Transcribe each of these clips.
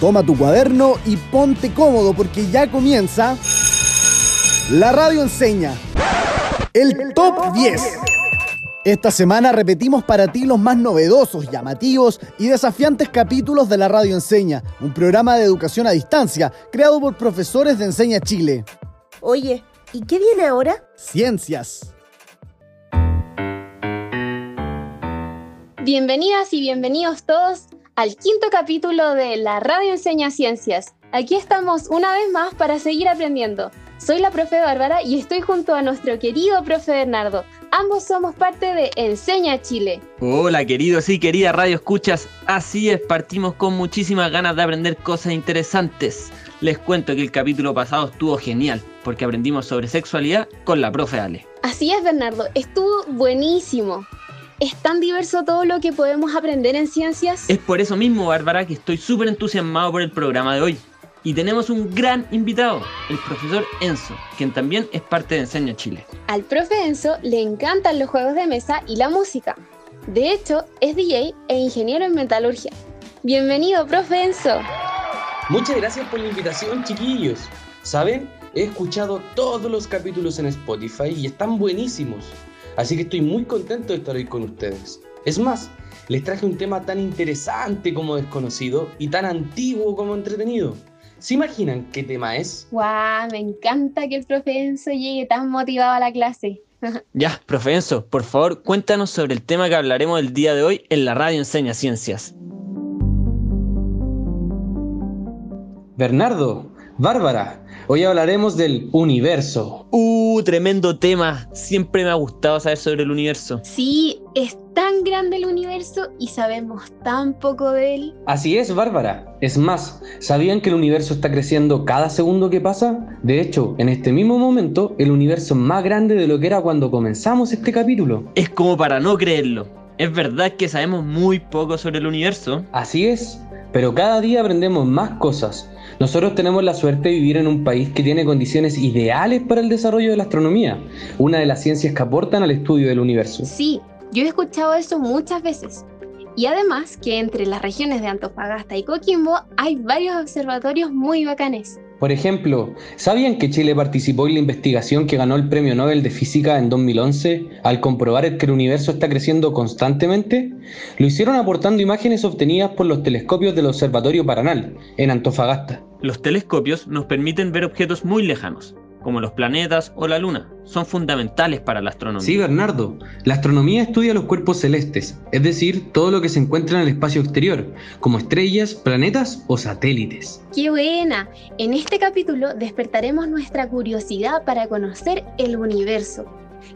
Toma tu cuaderno y ponte cómodo porque ya comienza La Radio Enseña. El Top 10. Esta semana repetimos para ti los más novedosos, llamativos y desafiantes capítulos de la Radio Enseña, un programa de educación a distancia creado por profesores de Enseña Chile. Oye, ¿y qué viene ahora? Ciencias. Bienvenidas y bienvenidos todos al quinto capítulo de La Radio Enseña Ciencias. Aquí estamos una vez más para seguir aprendiendo. Soy la profe Bárbara y estoy junto a nuestro querido profe Bernardo. Ambos somos parte de Enseña Chile. Hola queridos y queridas Radio Escuchas. Así es, partimos con muchísimas ganas de aprender cosas interesantes. Les cuento que el capítulo pasado estuvo genial porque aprendimos sobre sexualidad con la profe Ale. Así es, Bernardo, estuvo buenísimo. ¿Es tan diverso todo lo que podemos aprender en ciencias? Es por eso mismo, Bárbara, que estoy súper entusiasmado por el programa de hoy. Y tenemos un gran invitado, el profesor Enzo, quien también es parte de Enseña Chile. Al profe Enzo le encantan los juegos de mesa y la música. De hecho, es DJ e ingeniero en metalurgia. Bienvenido, profe Enzo. Muchas gracias por la invitación, chiquillos. ¿Saben? He escuchado todos los capítulos en Spotify y están buenísimos. Así que estoy muy contento de estar hoy con ustedes. Es más, les traje un tema tan interesante como desconocido y tan antiguo como entretenido. ¿Se imaginan qué tema es? ¡Guau! Me encanta que el profe Enzo llegue tan motivado a la clase. ya, profe Enzo, por favor, cuéntanos sobre el tema que hablaremos el día de hoy en la radio Enseña Ciencias. Bernardo, Bárbara, hoy hablaremos del universo. Uh, tremendo tema. Siempre me ha gustado saber sobre el universo. Sí, es tan grande el universo y sabemos tan poco de él. Así es, Bárbara. Es más, ¿sabían que el universo está creciendo cada segundo que pasa? De hecho, en este mismo momento, el universo es más grande de lo que era cuando comenzamos este capítulo. Es como para no creerlo. Es verdad que sabemos muy poco sobre el universo. Así es, pero cada día aprendemos más cosas. Nosotros tenemos la suerte de vivir en un país que tiene condiciones ideales para el desarrollo de la astronomía, una de las ciencias que aportan al estudio del universo. Sí, yo he escuchado eso muchas veces. Y además que entre las regiones de Antofagasta y Coquimbo hay varios observatorios muy bacanes. Por ejemplo, ¿sabían que Chile participó en la investigación que ganó el Premio Nobel de Física en 2011 al comprobar que el universo está creciendo constantemente? Lo hicieron aportando imágenes obtenidas por los telescopios del Observatorio Paranal, en Antofagasta. Los telescopios nos permiten ver objetos muy lejanos, como los planetas o la luna, son fundamentales para la astronomía. Sí, Bernardo. La astronomía estudia los cuerpos celestes, es decir, todo lo que se encuentra en el espacio exterior, como estrellas, planetas o satélites. ¡Qué buena! En este capítulo despertaremos nuestra curiosidad para conocer el universo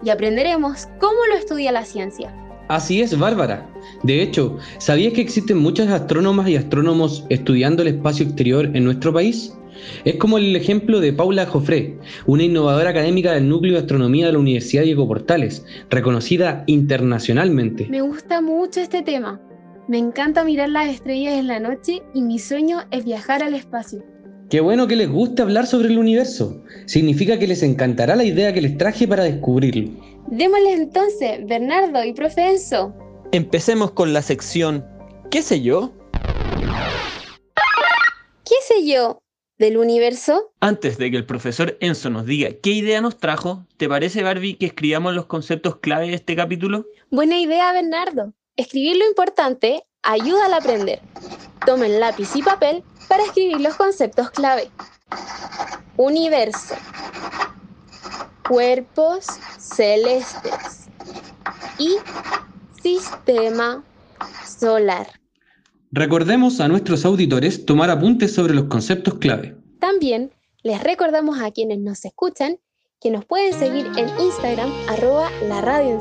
y aprenderemos cómo lo estudia la ciencia. Así es, Bárbara. De hecho, ¿sabías que existen muchas astrónomas y astrónomos estudiando el espacio exterior en nuestro país? Es como el ejemplo de Paula Joffre, una innovadora académica del Núcleo de Astronomía de la Universidad Diego Portales, reconocida internacionalmente. Me gusta mucho este tema. Me encanta mirar las estrellas en la noche y mi sueño es viajar al espacio. Qué bueno que les guste hablar sobre el universo. Significa que les encantará la idea que les traje para descubrirlo. Démosle entonces, Bernardo y Profe Enzo. Empecemos con la sección ¿Qué sé yo? ¿Qué sé yo? del universo? Antes de que el profesor Enzo nos diga qué idea nos trajo, ¿te parece, Barbie, que escribamos los conceptos clave de este capítulo? Buena idea, Bernardo. Escribir lo importante ayuda al aprender. Tomen lápiz y papel para escribir los conceptos clave. Universo. Cuerpos celestes. Y sistema solar. Recordemos a nuestros auditores tomar apuntes sobre los conceptos clave. También les recordamos a quienes nos escuchan que nos pueden seguir en Instagram arroba la radio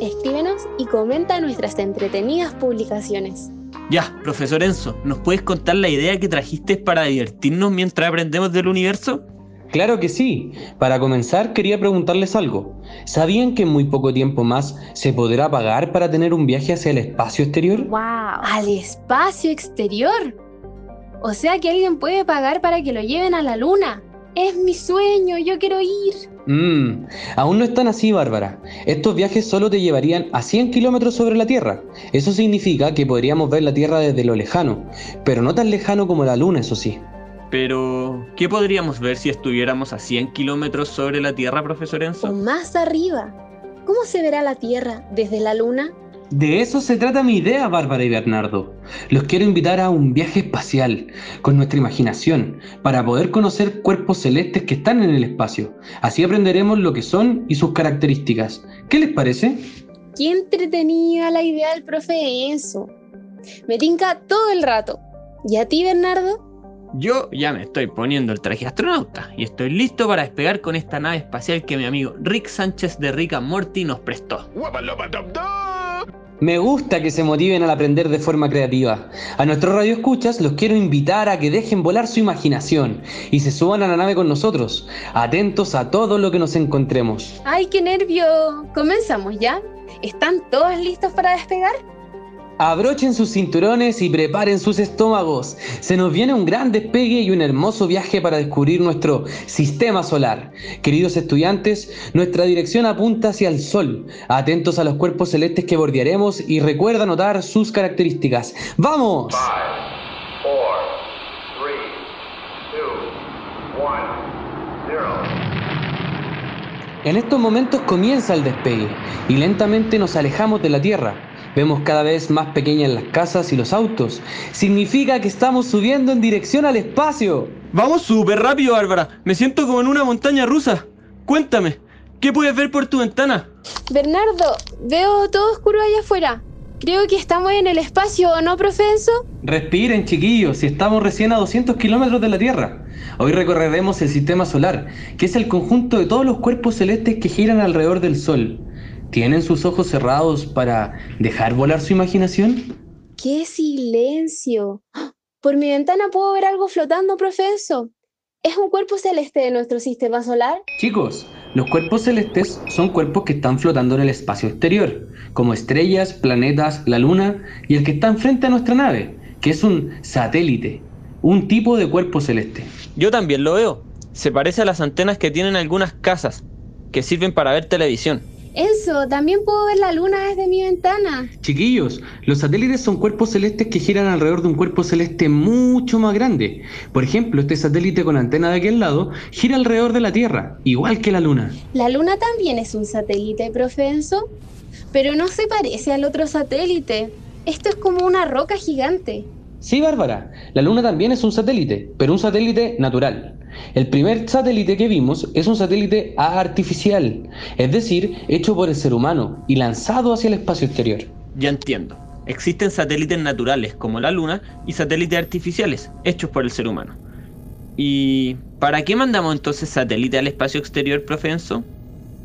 Escríbenos y comenta nuestras entretenidas publicaciones. Ya, profesor Enzo, ¿nos puedes contar la idea que trajiste para divertirnos mientras aprendemos del universo? Claro que sí. Para comenzar, quería preguntarles algo. ¿Sabían que en muy poco tiempo más se podrá pagar para tener un viaje hacia el espacio exterior? ¡Wow! ¿Al espacio exterior? O sea que alguien puede pagar para que lo lleven a la luna. Es mi sueño, yo quiero ir. Mmm, aún no están así, Bárbara. Estos viajes solo te llevarían a 100 kilómetros sobre la Tierra. Eso significa que podríamos ver la Tierra desde lo lejano, pero no tan lejano como la Luna, eso sí. Pero, ¿qué podríamos ver si estuviéramos a 100 kilómetros sobre la Tierra, profesor O Enzo? más arriba. ¿Cómo se verá la Tierra desde la Luna? De eso se trata mi idea, Bárbara y Bernardo. Los quiero invitar a un viaje espacial, con nuestra imaginación, para poder conocer cuerpos celestes que están en el espacio. Así aprenderemos lo que son y sus características. ¿Qué les parece? Qué entretenida la idea del profe Enzo. Me tinca todo el rato. ¿Y a ti, Bernardo? Yo ya me estoy poniendo el traje de astronauta y estoy listo para despegar con esta nave espacial que mi amigo Rick Sánchez de Rick and Morty nos prestó. Me gusta que se motiven al aprender de forma creativa. A nuestros radioescuchas los quiero invitar a que dejen volar su imaginación y se suban a la nave con nosotros, atentos a todo lo que nos encontremos. ¡Ay, qué nervio! ¿Comenzamos ya? ¿Están todos listos para despegar? Abrochen sus cinturones y preparen sus estómagos. Se nos viene un gran despegue y un hermoso viaje para descubrir nuestro sistema solar. Queridos estudiantes, nuestra dirección apunta hacia el Sol. Atentos a los cuerpos celestes que bordearemos y recuerda notar sus características. ¡Vamos! En estos momentos comienza el despegue y lentamente nos alejamos de la Tierra. Vemos cada vez más pequeñas las casas y los autos. Significa que estamos subiendo en dirección al espacio. Vamos súper rápido, Bárbara. Me siento como en una montaña rusa. Cuéntame, ¿qué puedes ver por tu ventana? Bernardo, veo todo oscuro allá afuera. Creo que estamos en el espacio, ¿o no, profe Enzo? Respiren, chiquillos, si estamos recién a 200 kilómetros de la Tierra. Hoy recorreremos el sistema solar, que es el conjunto de todos los cuerpos celestes que giran alrededor del Sol. ¿Tienen sus ojos cerrados para dejar volar su imaginación? ¡Qué silencio! Por mi ventana puedo ver algo flotando, profe Enzo. ¿Es un cuerpo celeste de nuestro sistema solar? Chicos, los cuerpos celestes son cuerpos que están flotando en el espacio exterior, como estrellas, planetas, la luna y el que está enfrente a nuestra nave, que es un satélite, un tipo de cuerpo celeste. Yo también lo veo. Se parece a las antenas que tienen algunas casas, que sirven para ver televisión. Enzo, también puedo ver la luna desde mi ventana. Chiquillos, los satélites son cuerpos celestes que giran alrededor de un cuerpo celeste mucho más grande. Por ejemplo, este satélite con antena de aquel lado gira alrededor de la Tierra, igual que la Luna. La luna también es un satélite, profe Enzo. Pero no se parece al otro satélite. Esto es como una roca gigante. Sí, Bárbara, la Luna también es un satélite, pero un satélite natural. El primer satélite que vimos es un satélite artificial, es decir, hecho por el ser humano y lanzado hacia el espacio exterior. Ya entiendo. Existen satélites naturales como la Luna y satélites artificiales hechos por el ser humano. ¿Y para qué mandamos entonces satélites al espacio exterior, profe Enzo?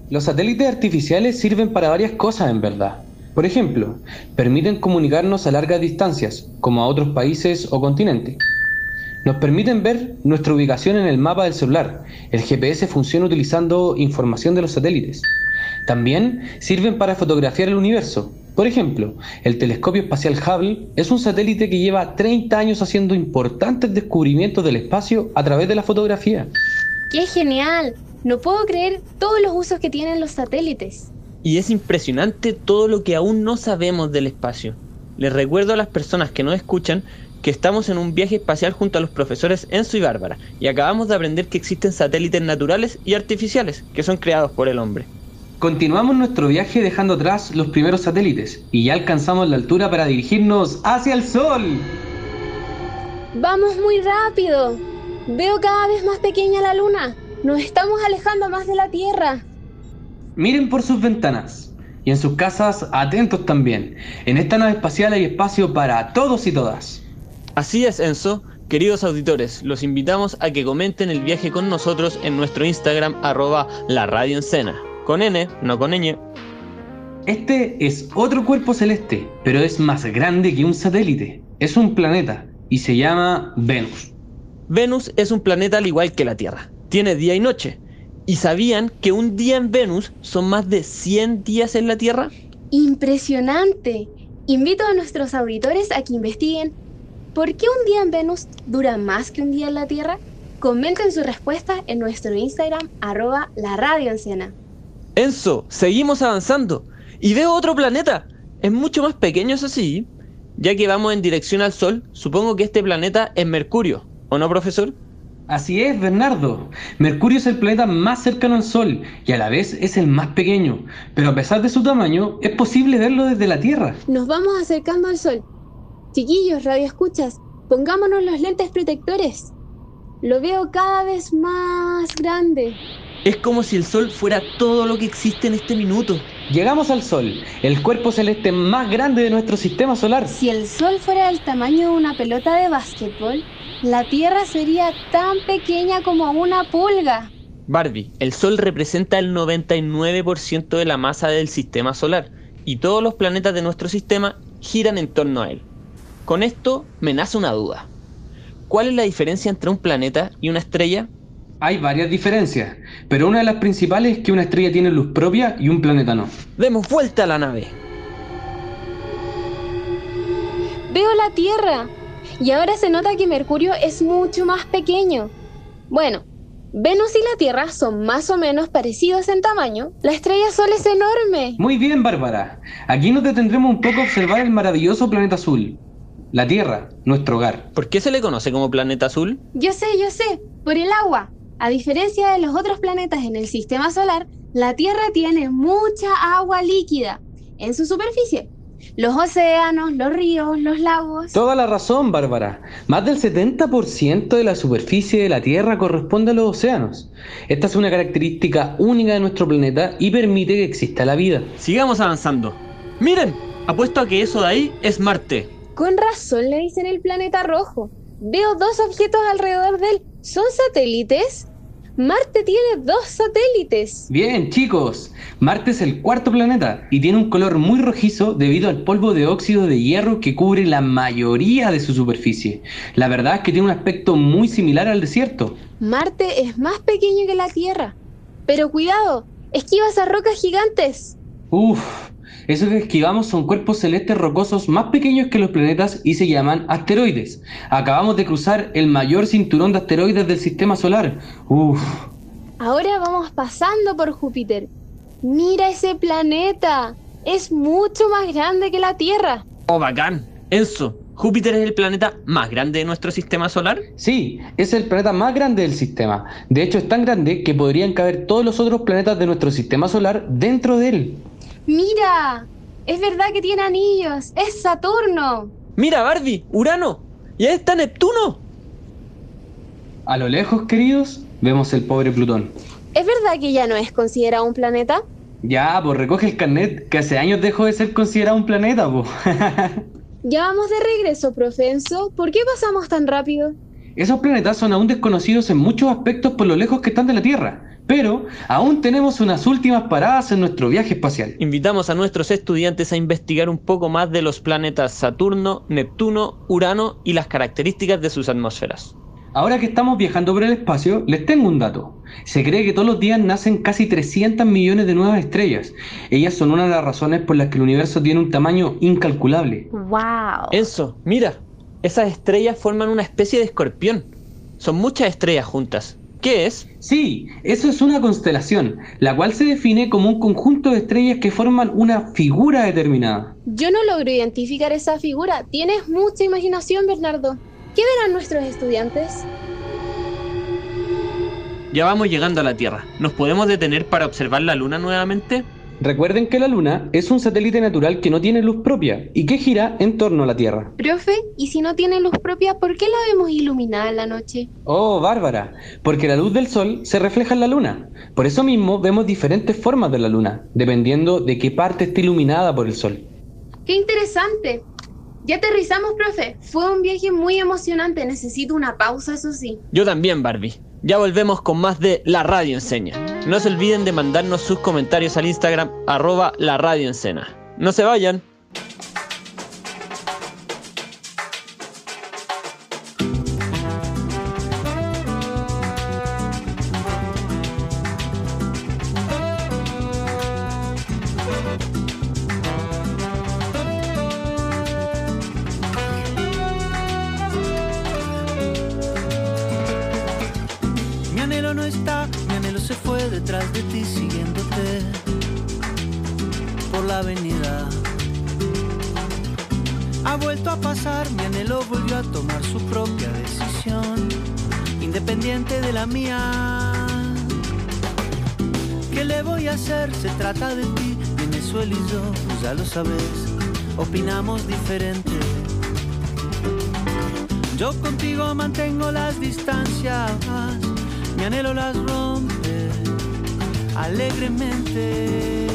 Los satélites artificiales sirven para varias cosas en verdad. Por ejemplo, permiten comunicarnos a largas distancias, como a otros países o continentes. Nos permiten ver nuestra ubicación en el mapa del celular. El GPS funciona utilizando información de los satélites. También sirven para fotografiar el universo. Por ejemplo, el telescopio espacial Hubble es un satélite que lleva 30 años haciendo importantes descubrimientos del espacio a través de la fotografía. ¡Qué genial! No puedo creer todos los usos que tienen los satélites. Y es impresionante todo lo que aún no sabemos del espacio. Les recuerdo a las personas que nos escuchan que estamos en un viaje espacial junto a los profesores Enzo y Bárbara y acabamos de aprender que existen satélites naturales y artificiales que son creados por el hombre. Continuamos nuestro viaje dejando atrás los primeros satélites y ya alcanzamos la altura para dirigirnos hacia el Sol. Vamos muy rápido. Veo cada vez más pequeña la luna. Nos estamos alejando más de la Tierra. Miren por sus ventanas y en sus casas atentos también. En esta nave espacial hay espacio para todos y todas. Así es, Enzo. Queridos auditores, los invitamos a que comenten el viaje con nosotros en nuestro Instagram arroba la radio Encena. Con N, no con ñ. Este es otro cuerpo celeste, pero es más grande que un satélite. Es un planeta y se llama Venus. Venus es un planeta al igual que la Tierra. Tiene día y noche. ¿Y sabían que un día en Venus son más de 100 días en la Tierra? Impresionante. Invito a nuestros auditores a que investiguen por qué un día en Venus dura más que un día en la Tierra. Comenten su respuesta en nuestro Instagram, arroba la radio anciana. Enzo, seguimos avanzando. Y veo otro planeta. Es mucho más pequeño, eso sí. Ya que vamos en dirección al Sol, supongo que este planeta es Mercurio. ¿O no, profesor? Así es, Bernardo. Mercurio es el planeta más cercano al Sol y a la vez es el más pequeño, pero a pesar de su tamaño, es posible verlo desde la Tierra. Nos vamos acercando al Sol. Chiquillos, radio escuchas, pongámonos los lentes protectores. Lo veo cada vez más grande. Es como si el Sol fuera todo lo que existe en este minuto. Llegamos al Sol, el cuerpo celeste más grande de nuestro sistema solar. Si el Sol fuera del tamaño de una pelota de básquetbol, la Tierra sería tan pequeña como una pulga. Barbie, el Sol representa el 99% de la masa del sistema solar y todos los planetas de nuestro sistema giran en torno a él. Con esto me nace una duda. ¿Cuál es la diferencia entre un planeta y una estrella? Hay varias diferencias, pero una de las principales es que una estrella tiene luz propia y un planeta no. Demos vuelta a la nave. Veo la Tierra y ahora se nota que Mercurio es mucho más pequeño. Bueno, Venus y la Tierra son más o menos parecidos en tamaño. La estrella Sol es enorme. Muy bien, Bárbara. Aquí nos detendremos un poco a observar el maravilloso planeta azul. La Tierra, nuestro hogar. ¿Por qué se le conoce como planeta azul? Yo sé, yo sé, por el agua. A diferencia de los otros planetas en el sistema solar, la Tierra tiene mucha agua líquida en su superficie. Los océanos, los ríos, los lagos. Toda la razón, Bárbara. Más del 70% de la superficie de la Tierra corresponde a los océanos. Esta es una característica única de nuestro planeta y permite que exista la vida. Sigamos avanzando. Miren, apuesto a que eso de ahí es Marte. Con razón le dicen el planeta rojo. Veo dos objetos alrededor de él. ¿Son satélites? Marte tiene dos satélites. Bien, chicos. Marte es el cuarto planeta y tiene un color muy rojizo debido al polvo de óxido de hierro que cubre la mayoría de su superficie. La verdad es que tiene un aspecto muy similar al desierto. Marte es más pequeño que la Tierra. Pero cuidado, esquiva esas rocas gigantes. Uf, esos que esquivamos son cuerpos celestes rocosos más pequeños que los planetas y se llaman asteroides. Acabamos de cruzar el mayor cinturón de asteroides del sistema solar. Uf. Ahora vamos pasando por Júpiter. Mira ese planeta. Es mucho más grande que la Tierra. ¡Oh, bacán! Enzo, ¿Júpiter es el planeta más grande de nuestro sistema solar? Sí, es el planeta más grande del sistema. De hecho, es tan grande que podrían caber todos los otros planetas de nuestro sistema solar dentro de él. Mira, es verdad que tiene anillos. Es Saturno. Mira, Barbie, Urano. Y ahí está Neptuno. A lo lejos, queridos, vemos el pobre Plutón. ¿Es verdad que ya no es considerado un planeta? Ya, pues recoge el carnet, que hace años dejó de ser considerado un planeta, pues. Ya vamos de regreso, profenso. ¿Por qué pasamos tan rápido? Esos planetas son aún desconocidos en muchos aspectos por lo lejos que están de la Tierra, pero aún tenemos unas últimas paradas en nuestro viaje espacial. Invitamos a nuestros estudiantes a investigar un poco más de los planetas Saturno, Neptuno, Urano y las características de sus atmósferas. Ahora que estamos viajando por el espacio, les tengo un dato. Se cree que todos los días nacen casi 300 millones de nuevas estrellas. Ellas son una de las razones por las que el universo tiene un tamaño incalculable. ¡Wow! Enzo, mira, esas estrellas forman una especie de escorpión. Son muchas estrellas juntas. ¿Qué es? Sí, eso es una constelación, la cual se define como un conjunto de estrellas que forman una figura determinada. Yo no logro identificar esa figura. Tienes mucha imaginación, Bernardo. ¿Qué verán nuestros estudiantes? Ya vamos llegando a la Tierra. ¿Nos podemos detener para observar la Luna nuevamente? Recuerden que la Luna es un satélite natural que no tiene luz propia y que gira en torno a la Tierra. Profe, ¿y si no tiene luz propia, por qué la vemos iluminada en la noche? Oh, Bárbara, porque la luz del Sol se refleja en la Luna. Por eso mismo vemos diferentes formas de la Luna, dependiendo de qué parte esté iluminada por el Sol. ¡Qué interesante! Ya aterrizamos, profe. Fue un viaje muy emocionante. Necesito una pausa, eso sí. Yo también, Barbie. Ya volvemos con más de La Radio Enseña. No se olviden de mandarnos sus comentarios al Instagram arroba la radio. No se vayan. Se trata de ti, Venezuela y yo, pues ya lo sabes, opinamos diferente. Yo contigo mantengo las distancias, mi anhelo las rompe alegremente.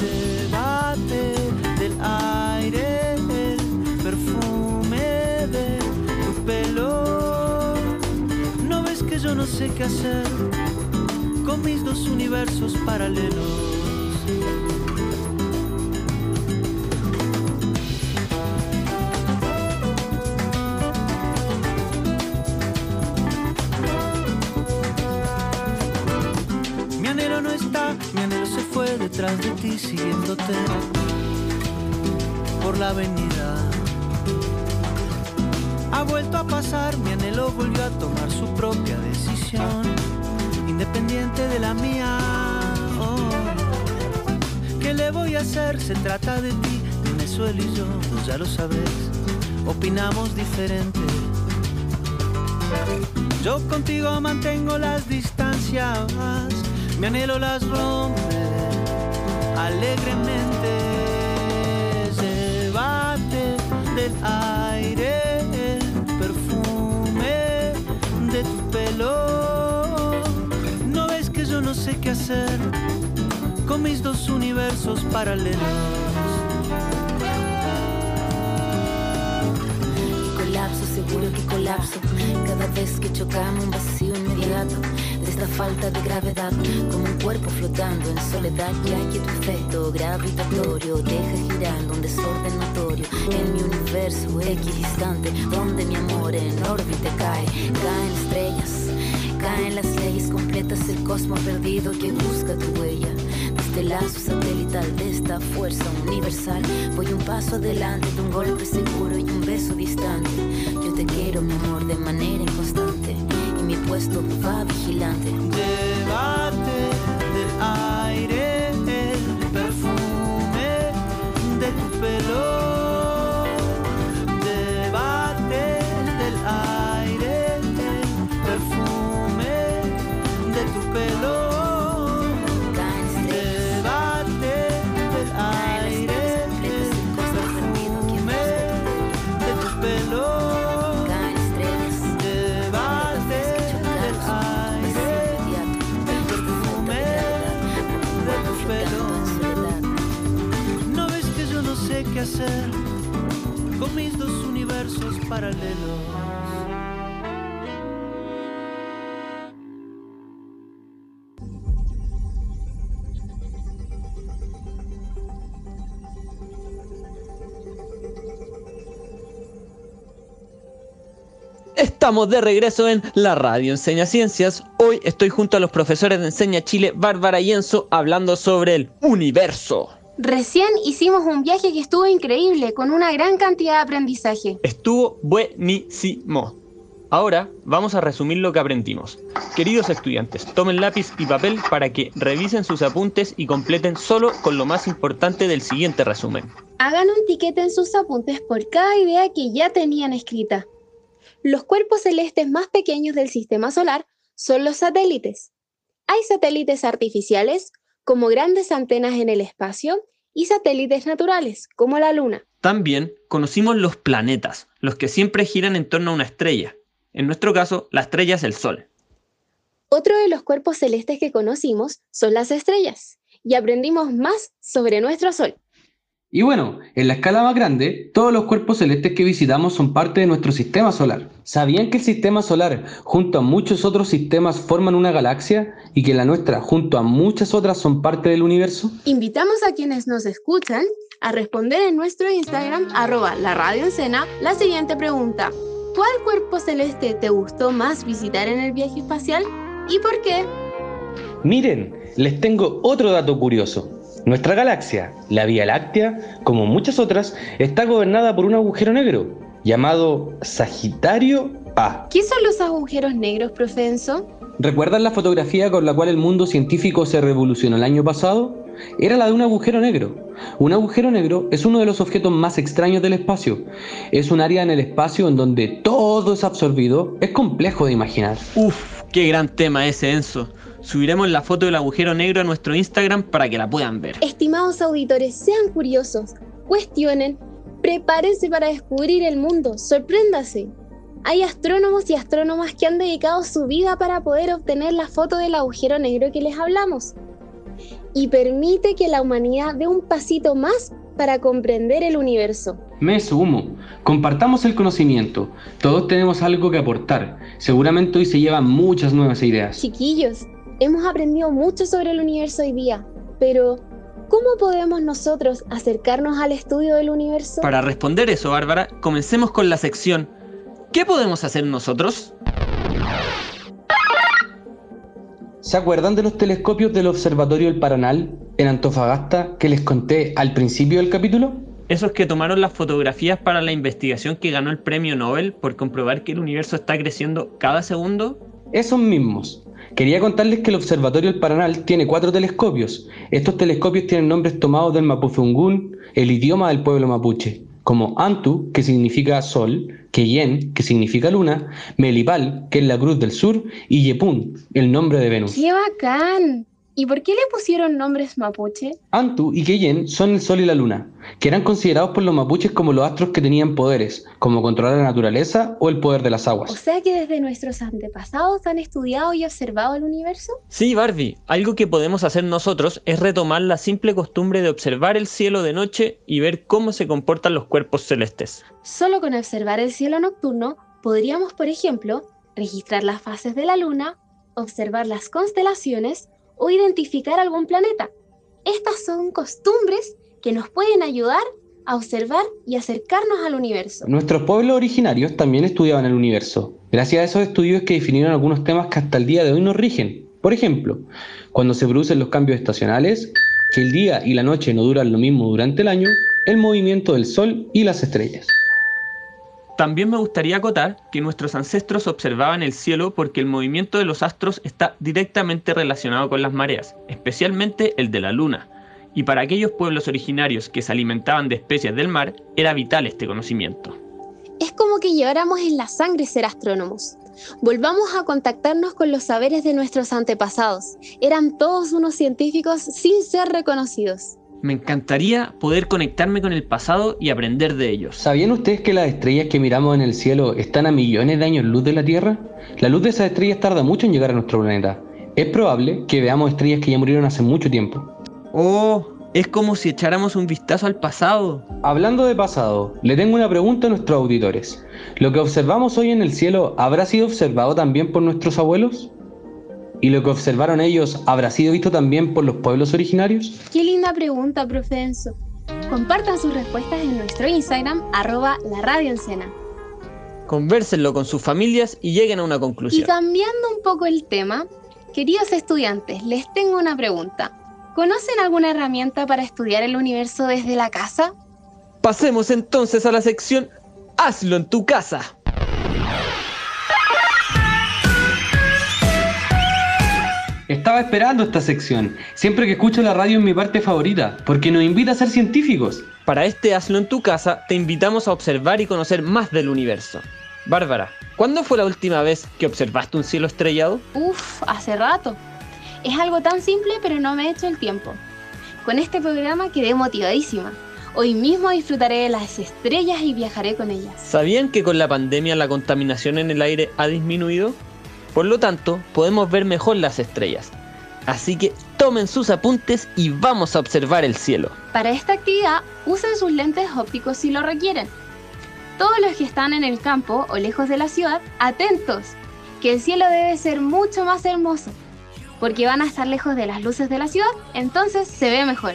Llévate del aire el perfume de tu pelo. No ves que yo no sé qué hacer con mis dos universos paralelos. Mi anhelo no está, mi anhelo se fue detrás de ti siguiéndote por la avenida. Ha vuelto a pasar, mi anhelo volvió a tomar su propia decisión, independiente de la mía. Oh. ¿Qué le voy a hacer? Se trata de ti, Venezuela y yo, pues ya lo sabes, opinamos diferente. Yo contigo mantengo las distancias, mi anhelo las rompe alegremente. Llévate del aire el perfume de tu pelo. Sé qué hacer con mis dos universos paralelos. colapso, seguro que colapso. Cada vez que chocamos un vacío inmediato de esta falta de gravedad, como un cuerpo flotando en soledad, ya que tu efecto gravitatorio deja girando un desorden notorio en mi universo equidistante, donde mi amor en órbita completas, el cosmos perdido que busca tu huella. Desde el lazo satelital de esta fuerza universal, voy un paso adelante de un golpe seguro y un beso distante. Yo te quiero, mi amor, de manera inconstante. Y mi puesto va vigilante. Llévate del aire con mis dos universos paralelos. Estamos de regreso en la radio Enseña Ciencias. Hoy estoy junto a los profesores de Enseña Chile, Bárbara y Enzo, hablando sobre el universo. Recién hicimos un viaje que estuvo increíble, con una gran cantidad de aprendizaje. Estuvo buenísimo. Ahora vamos a resumir lo que aprendimos. Queridos estudiantes, tomen lápiz y papel para que revisen sus apuntes y completen solo con lo más importante del siguiente resumen. Hagan un tiquete en sus apuntes por cada idea que ya tenían escrita. Los cuerpos celestes más pequeños del sistema solar son los satélites. Hay satélites artificiales, como grandes antenas en el espacio, y satélites naturales, como la Luna. También conocimos los planetas, los que siempre giran en torno a una estrella. En nuestro caso, la estrella es el Sol. Otro de los cuerpos celestes que conocimos son las estrellas, y aprendimos más sobre nuestro Sol. Y bueno, en la escala más grande, todos los cuerpos celestes que visitamos son parte de nuestro sistema solar. ¿Sabían que el sistema solar, junto a muchos otros sistemas, forman una galaxia y que la nuestra, junto a muchas otras, son parte del universo? Invitamos a quienes nos escuchan a responder en nuestro Instagram, arroba la radio Encena, la siguiente pregunta. ¿Cuál cuerpo celeste te gustó más visitar en el viaje espacial y por qué? Miren, les tengo otro dato curioso. Nuestra galaxia, la Vía Láctea, como muchas otras, está gobernada por un agujero negro llamado Sagitario A. ¿Qué son los agujeros negros, profesor? ¿Recuerdan la fotografía con la cual el mundo científico se revolucionó el año pasado? Era la de un agujero negro. Un agujero negro es uno de los objetos más extraños del espacio. Es un área en el espacio en donde todo es absorbido. Es complejo de imaginar. Uf, qué gran tema ese, Enzo. Subiremos la foto del agujero negro a nuestro Instagram para que la puedan ver. Estimados auditores, sean curiosos, cuestionen, prepárense para descubrir el mundo, sorpréndase. Hay astrónomos y astrónomas que han dedicado su vida para poder obtener la foto del agujero negro que les hablamos. Y permite que la humanidad dé un pasito más para comprender el universo. Me sumo. Compartamos el conocimiento. Todos tenemos algo que aportar. Seguramente hoy se llevan muchas nuevas ideas. Chiquillos, hemos aprendido mucho sobre el universo hoy día, pero ¿cómo podemos nosotros acercarnos al estudio del universo? Para responder eso, Bárbara, comencemos con la sección ¿Qué podemos hacer nosotros? ¿Se acuerdan de los telescopios del Observatorio del Paranal en Antofagasta que les conté al principio del capítulo? Esos que tomaron las fotografías para la investigación que ganó el premio Nobel por comprobar que el universo está creciendo cada segundo. Esos mismos. Quería contarles que el Observatorio del Paranal tiene cuatro telescopios. Estos telescopios tienen nombres tomados del mapuzungún, el idioma del pueblo mapuche, como Antu, que significa sol, Keyen, que significa luna, Melipal, que es la cruz del sur, y Yepun, el nombre de Venus. ¡Qué bacán! ¿Y por qué le pusieron nombres mapuche? Antu y Keyen son el sol y la luna, que eran considerados por los mapuches como los astros que tenían poderes, como controlar la naturaleza o el poder de las O aguas. sea que desde nuestros antepasados han estudiado y observado el universo. Sí, Barbie, algo que podemos hacer nosotros es retomar la simple costumbre de observar el cielo de noche y ver cómo se comportan los cuerpos celestes. Solo con observar el cielo nocturno podríamos, por ejemplo, registrar las fases de la luna, observar las constelaciones o identificar algún planeta. Estas son costumbres que nos pueden ayudar a observar y acercarnos al universo. Nuestros pueblos originarios también estudiaban el universo. Gracias a esos estudios que definieron algunos temas que hasta el día de hoy nos rigen. Por ejemplo, cuando se producen los cambios estacionales, que el día y la noche no duran lo mismo durante el año, el movimiento del sol y las estrellas. También me gustaría acotar que nuestros ancestros observaban el cielo porque el movimiento de los astros está directamente relacionado con las mareas, especialmente el de la luna. Y para aquellos pueblos originarios que se alimentaban de especies del mar, era vital este conocimiento. Es como que lleváramos en la sangre ser astrónomos. Volvamos a contactarnos con los saberes de nuestros antepasados. Eran todos unos científicos sin ser reconocidos. Me encantaría poder conectarme con el pasado y aprender de ellos. ¿Sabían ustedes que las estrellas que miramos en el cielo están a millones de años luz de la Tierra? La luz de esas estrellas tarda mucho en llegar a nuestro planeta. Es probable que veamos estrellas que ya murieron hace mucho tiempo. Oh, es como si echáramos un vistazo al pasado. Hablando de pasado, le tengo una pregunta a nuestros auditores. ¿Lo que observamos hoy en el cielo habrá sido observado también por nuestros abuelos? ¿Y lo que observaron ellos habrá sido visto también por los pueblos originarios? Qué linda pregunta, profe Enzo. Compartan sus respuestas en nuestro Instagram, arroba la radio Encena. Convérsenlo con sus familias y lleguen a una Y conclusión. cambiando un poco el tema, queridos estudiantes, les tengo una pregunta. ¿Conocen alguna herramienta para estudiar el universo desde la casa? Pasemos entonces a la sección Hazlo en tu casa. Estaba esperando esta sección. Siempre que escucho la radio es mi parte favorita, porque nos invita a ser científicos. Para este Hazlo en tu casa, te invitamos a observar y conocer más del universo. Bárbara, ¿cuándo fue la última vez que observaste un cielo estrellado? Uf, hace rato. Es algo tan simple, pero no me he hecho el tiempo. Con este programa quedé motivadísima. Hoy mismo disfrutaré de las estrellas y viajaré con ellas. ¿Sabían que con la pandemia la contaminación en el aire ha disminuido? Por lo tanto, podemos ver mejor las estrellas. Así que tomen sus apuntes y vamos a observar el cielo. Para esta actividad, usen sus lentes ópticos si lo requieren. Todos los que están en el campo o lejos de la ciudad, atentos, que el cielo debe ser mucho más hermoso, porque van a estar lejos de las luces de la ciudad, entonces se ve mejor.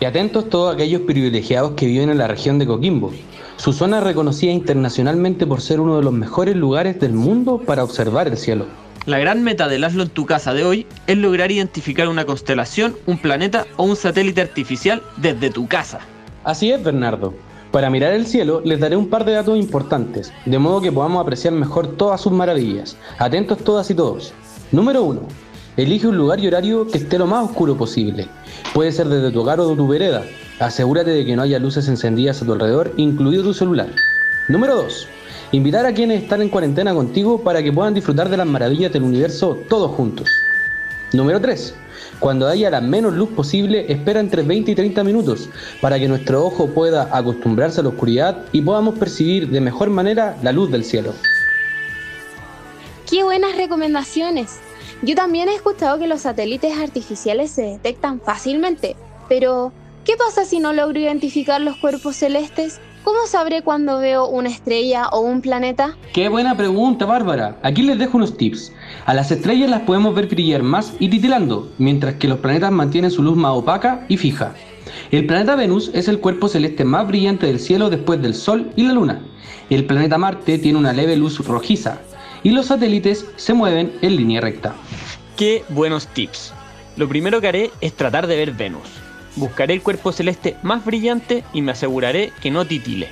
Y atentos todos aquellos privilegiados que viven en la región de Coquimbo. Su zona es reconocida internacionalmente por ser uno de los mejores lugares del mundo para observar el cielo. La gran meta del Hazlo en tu casa de hoy es lograr identificar una constelación, un planeta o un satélite artificial desde tu casa. Así es, Bernardo. Para mirar el cielo les daré un par de datos importantes, de modo que podamos apreciar mejor todas sus maravillas. Atentos todas y todos. Número 1. Elige un lugar y horario que esté lo más oscuro posible. Puede ser desde tu hogar o de tu vereda. Asegúrate de que no haya luces encendidas a tu alrededor, incluido tu celular. Número 2. Invitar a quienes están en cuarentena contigo para que puedan disfrutar de las maravillas del universo todos juntos. Número 3. Cuando haya la menos luz posible, espera entre 20 y 30 minutos para que nuestro ojo pueda acostumbrarse a la oscuridad y podamos percibir de mejor manera la luz del cielo. ¡Qué buenas recomendaciones! Yo también he escuchado que los satélites artificiales se detectan fácilmente, pero ¿qué pasa si no logro identificar los cuerpos celestes? ¿Cómo sabré cuando veo una estrella o un planeta? Qué buena pregunta, Bárbara. Aquí les dejo unos tips. A las estrellas las podemos ver brillar más y titilando, mientras que los planetas mantienen su luz más opaca y fija. El planeta Venus es el cuerpo celeste más brillante del cielo después del Sol y la Luna. El planeta Marte tiene una leve luz rojiza y los satélites se mueven en línea recta. Qué buenos tips. Lo primero que haré es tratar de ver Venus. Buscaré el cuerpo celeste más brillante y me aseguraré que no titile.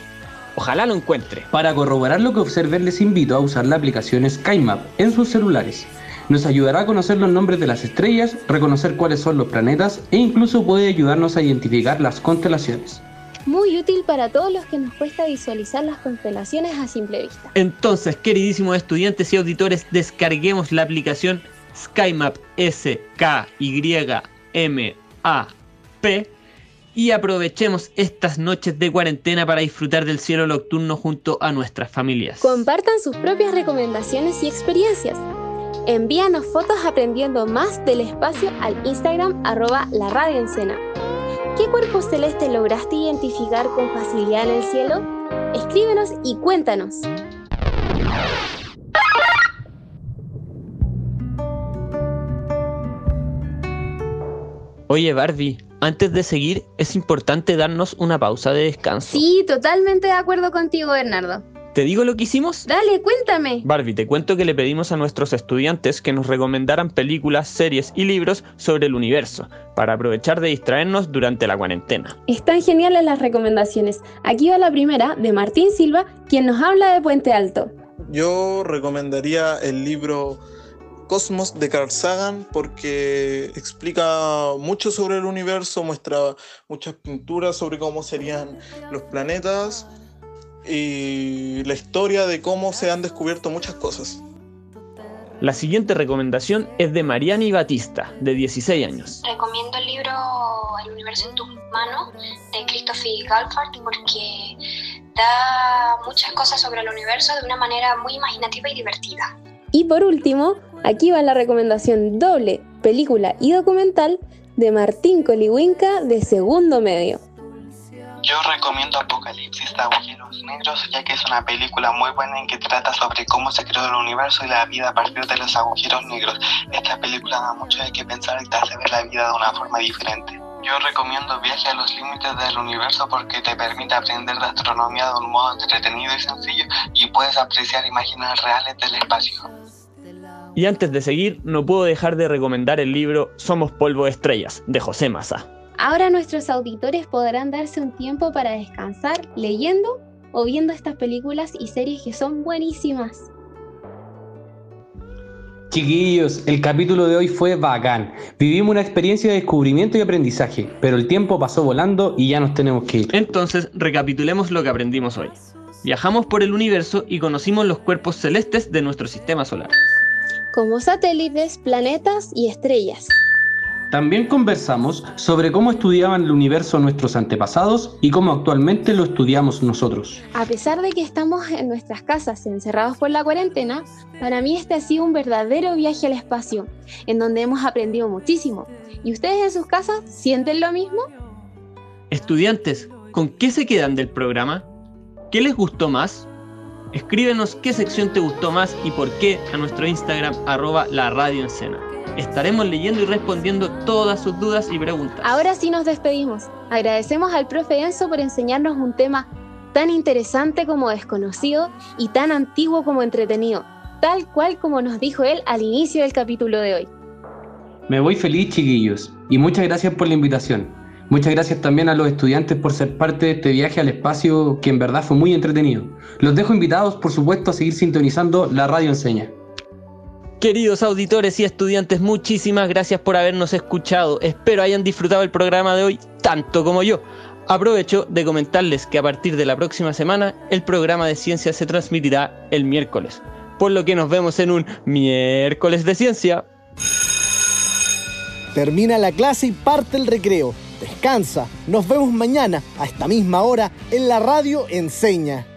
Ojalá lo encuentre. Para corroborar lo que observen les invito a usar la aplicación SkyMap en sus celulares. Nos ayudará a conocer los nombres de las estrellas, reconocer cuáles son los planetas e incluso puede ayudarnos a identificar las constelaciones. Muy útil para todos los que nos cuesta visualizar las constelaciones a simple vista. Entonces, queridísimos estudiantes y auditores, descarguemos la aplicación SkyMap S K Y M A P y aprovechemos estas noches de cuarentena para disfrutar del cielo nocturno junto a nuestras familias. Compartan sus propias recomendaciones y experiencias. Envíanos fotos aprendiendo más del espacio al Instagram arroba la radio encena. ¿Qué cuerpo celeste lograste identificar con facilidad en el cielo? Escríbenos y cuéntanos. Oye Barbie, antes de seguir es importante darnos una pausa de descanso. Sí, totalmente de acuerdo contigo, Bernardo. ¿Te digo lo que hicimos? Dale, cuéntame. Barbie, te cuento que le pedimos a nuestros estudiantes que nos recomendaran películas, series y libros sobre el universo, para aprovechar de distraernos durante la cuarentena. Están geniales las recomendaciones. Aquí va la primera de Martín Silva, quien nos habla de Puente Alto. Yo recomendaría el libro Cosmos de Carl Sagan porque explica mucho sobre el universo, muestra muchas pinturas sobre cómo serían los planetas y la historia de cómo se han descubierto muchas cosas. La siguiente recomendación es de Mariani Batista, de 16 años. Recomiendo el libro El universo en tus manos de Christopher Galfard porque da muchas cosas sobre el universo de una manera muy imaginativa y divertida. Y por último, aquí va la recomendación doble, película y documental de Martín Colihuinca de segundo medio. Yo recomiendo Apocalipsis de Agujeros Negros, ya que es una película muy buena en que trata sobre cómo se creó el universo y la vida a partir de los agujeros negros. Esta película da mucho de qué pensar y te hace ver la vida de una forma diferente. Yo recomiendo Viaje a los Límites del Universo porque te permite aprender de astronomía de un modo entretenido y sencillo y puedes apreciar imágenes reales del espacio. Y antes de seguir, no puedo dejar de recomendar el libro Somos Polvo de Estrellas, de José Massa. Ahora nuestros auditores podrán darse un tiempo para descansar leyendo o viendo estas películas y series que son buenísimas. Chiquillos, el capítulo de hoy fue bacán. Vivimos una experiencia de descubrimiento y aprendizaje, pero el tiempo pasó volando y ya nos tenemos que ir. Entonces, recapitulemos lo que aprendimos hoy. Viajamos por el universo y conocimos los cuerpos celestes de nuestro sistema solar. Como satélites, planetas y estrellas. También conversamos sobre cómo estudiaban el universo nuestros antepasados y cómo actualmente lo estudiamos nosotros. A pesar de que estamos en nuestras casas encerrados por la cuarentena, para mí este ha sido un verdadero viaje al espacio, en donde hemos aprendido muchísimo. ¿Y ustedes en sus casas sienten lo mismo? Estudiantes, ¿con qué se quedan del programa? ¿Qué les gustó más? Escríbenos qué sección te gustó más y por qué a nuestro Instagram arroba la radio Estaremos leyendo y respondiendo todas sus dudas y preguntas. Ahora sí nos despedimos. Agradecemos al profe Enzo por enseñarnos un tema tan interesante como desconocido y tan antiguo como entretenido, tal cual como nos dijo él al inicio del capítulo de hoy. Me voy feliz, chiquillos, y muchas gracias por la invitación. Muchas gracias también a los estudiantes por ser parte de este viaje al espacio que en verdad fue muy entretenido. Los dejo invitados, por supuesto, a seguir sintonizando la radio enseña. Queridos auditores y estudiantes, muchísimas gracias por habernos escuchado. Espero hayan disfrutado el programa de hoy tanto como yo. Aprovecho de comentarles que a partir de la próxima semana el programa de ciencia se transmitirá el miércoles, por lo que nos vemos en un miércoles de ciencia. Termina la clase y parte el recreo. Descansa. Nos vemos mañana a esta misma hora en la radio Enseña.